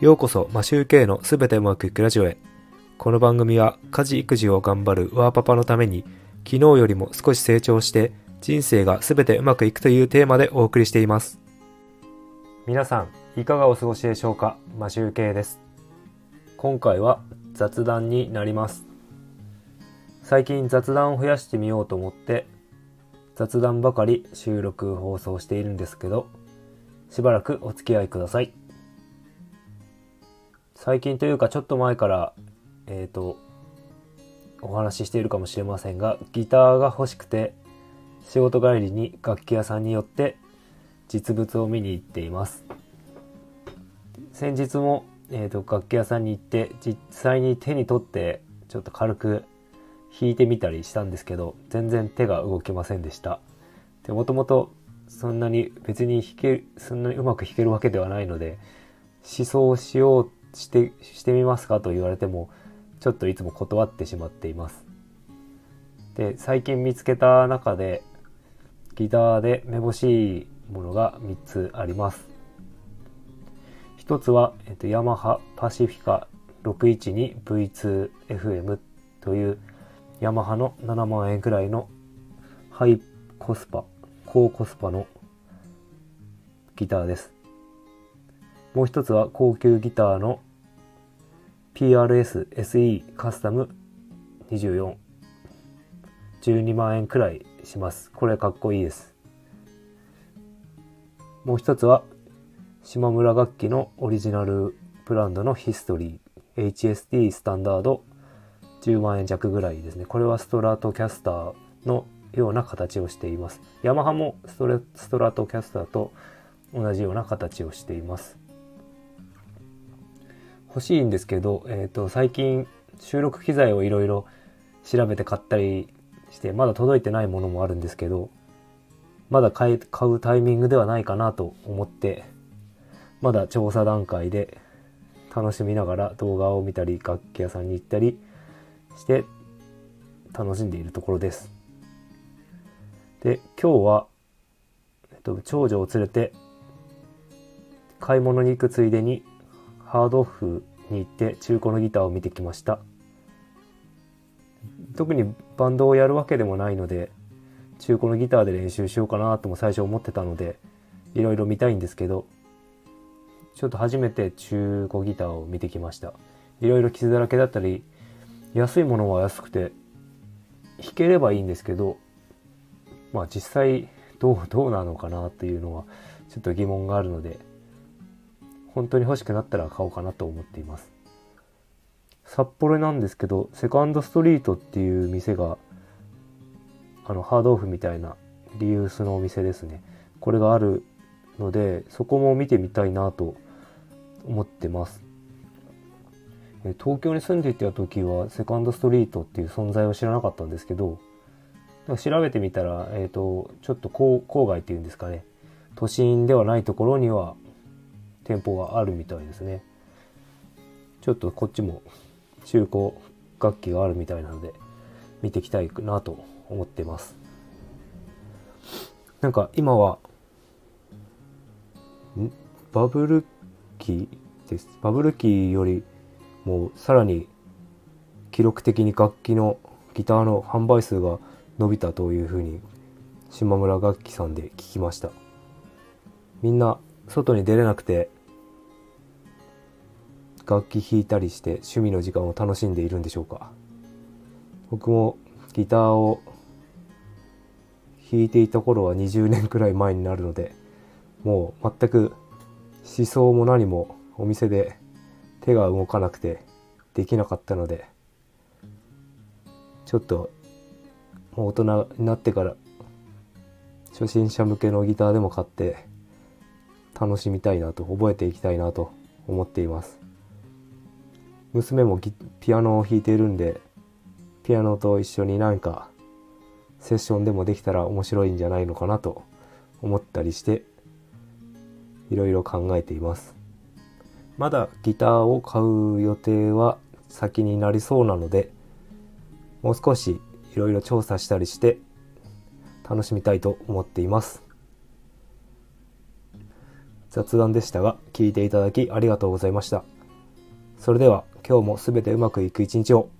ようこそマシューケイのすべてうまくいくラジオへ。この番組は家事育児を頑張るワーパパのために昨日よりも少し成長して人生がすべてうまくいくというテーマでお送りしています。皆さんいかがお過ごしでしょうか？マシューケイです。今回は雑談になります。最近雑談を増やしてみようと思って雑談ばかり収録放送しているんですけどしばらくお付き合いください。最近というかちょっと前からえっ、ー、とお話ししているかもしれませんがギターが欲しくて仕事帰りに楽器屋さんによって実物を見に行っています。先日も、えーと、楽器屋さんに行って実際に手に取ってちょっと軽く弾いてみたりしたんですけど全然手が動きませんでした。でもともとそんなに別に弾けそんなにうまく弾けるわけではないので思想しようしてしてみますかと言われてもちょっといつも断ってしまっています。で最近見つけた中でギターでめぼしいものが3つあります。一つは、えっと、ヤマハパシフィカ 612V2FM というヤマハの7万円くらいのハイコスパ高コスパのギターです。もう一つは高級ギターの PRS SE カスタム24 12万円くらいします。これかっこいいです。もう一つは島村楽器のオリジナルブランドのヒストリー。HST スタンダード。10万円弱ぐらいですね。これはストラトキャスターのような形をしています。ヤマハもストラトキャスターと同じような形をしています。欲しいんですけど、えっ、ー、と、最近収録機材をいろいろ調べて買ったりして、まだ届いてないものもあるんですけど、まだ買買うタイミングではないかなと思って、まだ調査段階で楽しみながら動画を見たり、楽器屋さんに行ったりして楽しんでいるところです。で、今日は、えっと、長女を連れて買い物に行くついでにハードオフに行って中古のギターを見てきました。特にバンドをやるわけでもないので中古のギターで練習しようかなとも最初思ってたのでいろいろ見たいんですけどちょっと初めて中古ギターを見てきました。いろいろ傷だらけだったり安いものは安くて弾ければいいんですけどまあ実際どうどうなのかなっていうのはちょっと疑問があるので本当に欲しくなったら買おうかなと思っています。札幌なんですけど、セカンドストリートっていう店が、あの、ハードオフみたいなリユースのお店ですね。これがあるので、そこも見てみたいなと思ってます。東京に住んでいた時はセカンドストリートっていう存在を知らなかったんですけど、調べてみたら、えっ、ー、と、ちょっと郊外っていうんですかね、都心ではないところには店舗があるみたいですね。ちょっとこっちも中古楽器があるみたいなので見ていきたいなと思ってます。なんか今はバブル期です。バブル期よりもさらに記録的に楽器のギターの販売数が伸びたというふうに島村楽器さんで聞きました。みんな外に出れなくて楽器弾いたりして趣味の時間を楽しんでいるんでしょうか？僕もギターを弾いていた頃は20年くらい前になるのでもう全く思想も何もお店で手が動かなくてできなかったのでちょっともう大人になってから初心者向けのギターでも買って楽しみたいなと覚えていきたいなと思っています。娘もピアノを弾いているんでピアノと一緒になんかセッションでもできたら面白いんじゃないのかなと思ったりしていろいろ考えていますまだギターを買う予定は先になりそうなのでもう少しいろいろ調査したりして楽しみたいと思っています雑談でしたが、聞いていただきありがとうございました。それでは今日も全てうまくいく一日を。